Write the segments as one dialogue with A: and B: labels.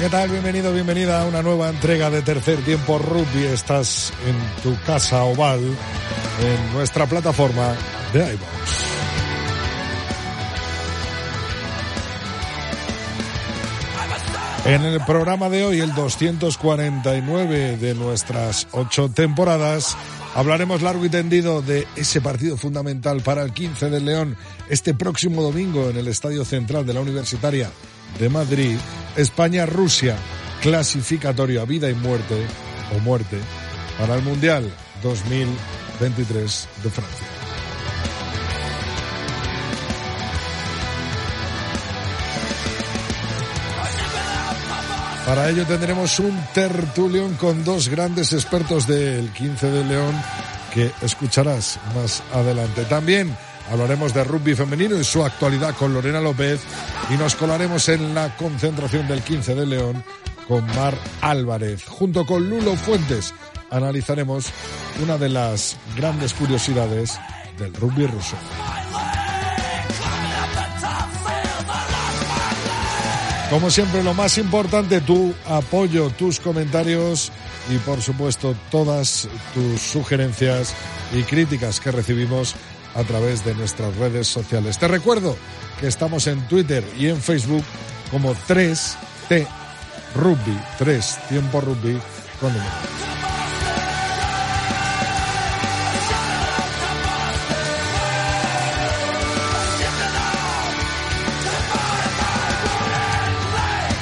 A: ¿Qué tal? Bienvenido, bienvenida a una nueva entrega de Tercer Tiempo Rugby. Estás en tu casa oval, en nuestra plataforma de iVoox. En el programa de hoy, el 249 de nuestras ocho temporadas, hablaremos largo y tendido de ese partido fundamental para el 15 del León este próximo domingo en el Estadio Central de la Universitaria de Madrid, España-Rusia, clasificatorio a vida y muerte o muerte para el Mundial 2023 de Francia. Para ello tendremos un tertulión con dos grandes expertos del 15 de León que escucharás más adelante. También hablaremos de rugby femenino y su actualidad con Lorena López y nos colaremos en la concentración del 15 de León con Mar Álvarez. Junto con Lulo Fuentes analizaremos una de las grandes curiosidades del rugby ruso. Como siempre, lo más importante, tu apoyo, tus comentarios y, por supuesto, todas tus sugerencias y críticas que recibimos a través de nuestras redes sociales. Te recuerdo que estamos en Twitter y en Facebook como 3T Rugby, 3 Tiempo Rugby con número.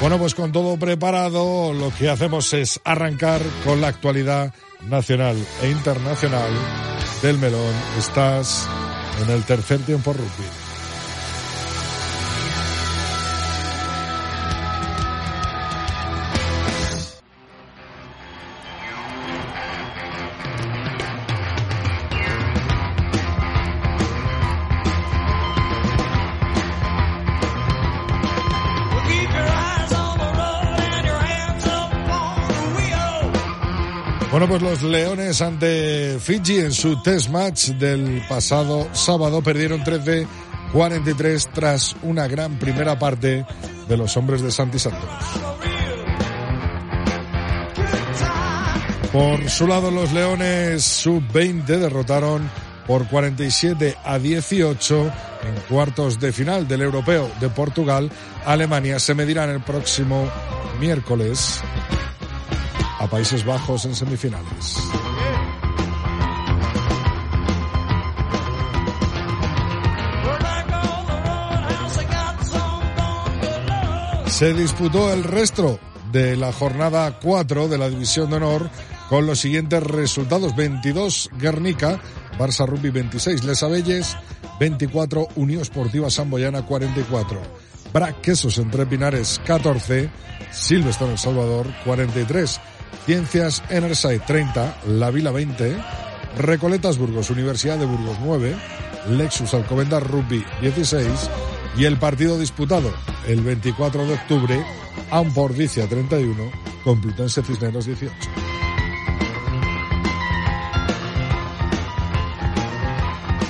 A: Bueno, pues con todo preparado, lo que hacemos es arrancar con la actualidad nacional e internacional del melón. Estás en el tercer tiempo rugby. Bueno, pues los Leones ante Fiji en su test match del pasado sábado perdieron 13-43 tras una gran primera parte de los hombres de Santi Santos. Por su lado, los Leones sub-20 derrotaron por 47 a 18 en cuartos de final del Europeo de Portugal. Alemania se medirán el próximo miércoles a Países Bajos en semifinales. Se disputó el resto de la jornada 4 de la División de Honor con los siguientes resultados. 22 Guernica, Barça Rugby 26, Les Abelles 24, Unión Esportiva Samboyana 44. Brac Quesos entre Pinares 14, Silvestre El Salvador 43. Ciencias Enerside 30, La Vila 20, Recoletas Burgos, Universidad de Burgos 9, Lexus Alcobendas Rugby 16 y el partido disputado el 24 de octubre, Ampordicia 31, Complutense Cisneros 18.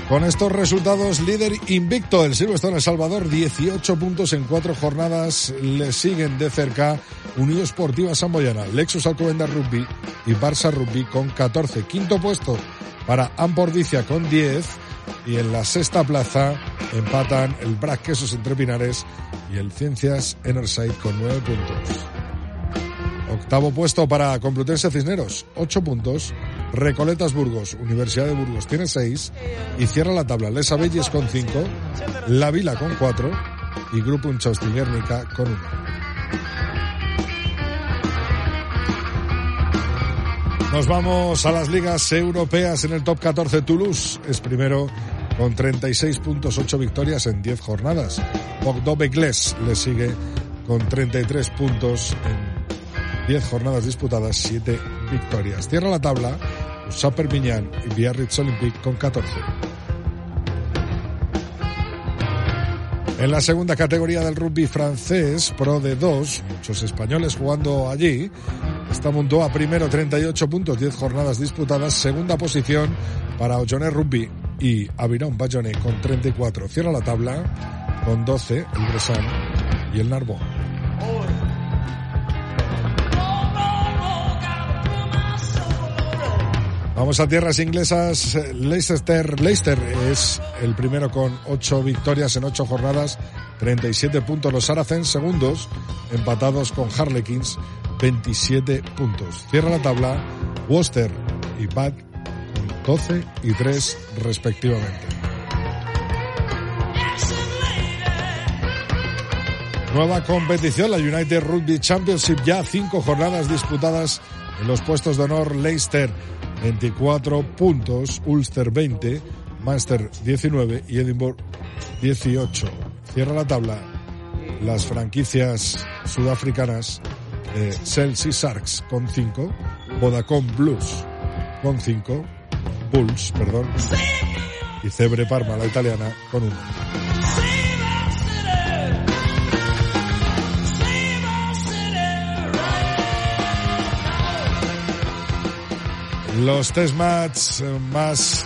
A: Con estos resultados, líder invicto el Silvestre El Salvador, 18 puntos en cuatro jornadas. Le siguen de cerca Unión Esportiva Samboyana, Lexus Alcobendas Rugby y Barça Rugby con 14. Quinto puesto para Ampordicia con 10, Y en la sexta plaza empatan el Brac Quesos entre Pinares y el Ciencias Enerside con nueve puntos. Octavo puesto para Complutense Cisneros, ocho puntos. Recoletas Burgos, Universidad de Burgos tiene seis. Y cierra la tabla Lesa Belles con cinco. La Vila con cuatro. Y Grupo Unchaustin Guernica con uno. Nos vamos a las ligas europeas en el top 14. Toulouse es primero con 36 puntos, 8 victorias en 10 jornadas. Bordeaux Begles le sigue con 33 puntos en 10 jornadas disputadas, 7 victorias. Cierra la tabla Usa Perpignan y Biarritz Olympique con 14. En la segunda categoría del rugby francés, Pro de 2, muchos españoles jugando allí, Está a primero 38 puntos, 10 jornadas disputadas. Segunda posición para Ojoné Rugby y Aviron Bayonne con 34. Cierra la tabla con 12 el Bressan y el Narbonne. Vamos a tierras inglesas. Leicester, Leicester es el primero con 8 victorias en 8 jornadas, 37 puntos. Los Saracens segundos, empatados con Harlequins 27 puntos. Cierra la tabla Worcester y Bath con 12 y 3 respectivamente. Nueva competición, la United Rugby Championship, ya cinco jornadas disputadas en los puestos de honor. Leicester 24 puntos, Ulster 20, Manchester 19 y Edinburgh 18. Cierra la tabla las franquicias sudafricanas eh, Chelsea Sharks con 5, Vodacom Blues con 5, Bulls, perdón, y Cebre Parma, la italiana, con 1. Los test match más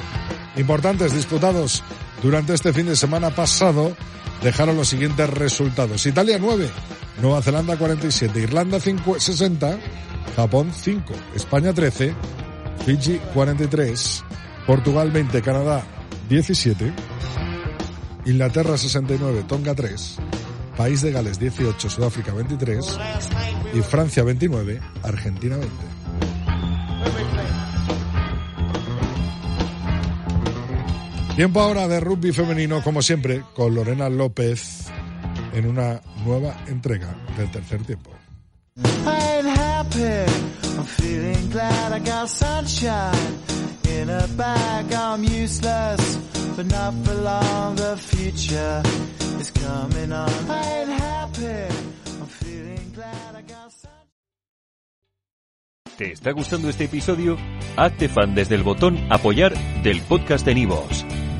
A: importantes disputados durante este fin de semana pasado dejaron los siguientes resultados. Italia 9, Nueva Zelanda 47, Irlanda 60, Japón 5, España 13, Fiji 43, Portugal 20, Canadá 17, Inglaterra 69, Tonga 3, País de Gales 18, Sudáfrica 23 y Francia 29, Argentina 20. Tiempo ahora de rugby femenino, como siempre, con Lorena López en una nueva entrega del tercer tiempo.
B: ¿Te está gustando este episodio? Hazte fan desde el botón apoyar del podcast de Nivos.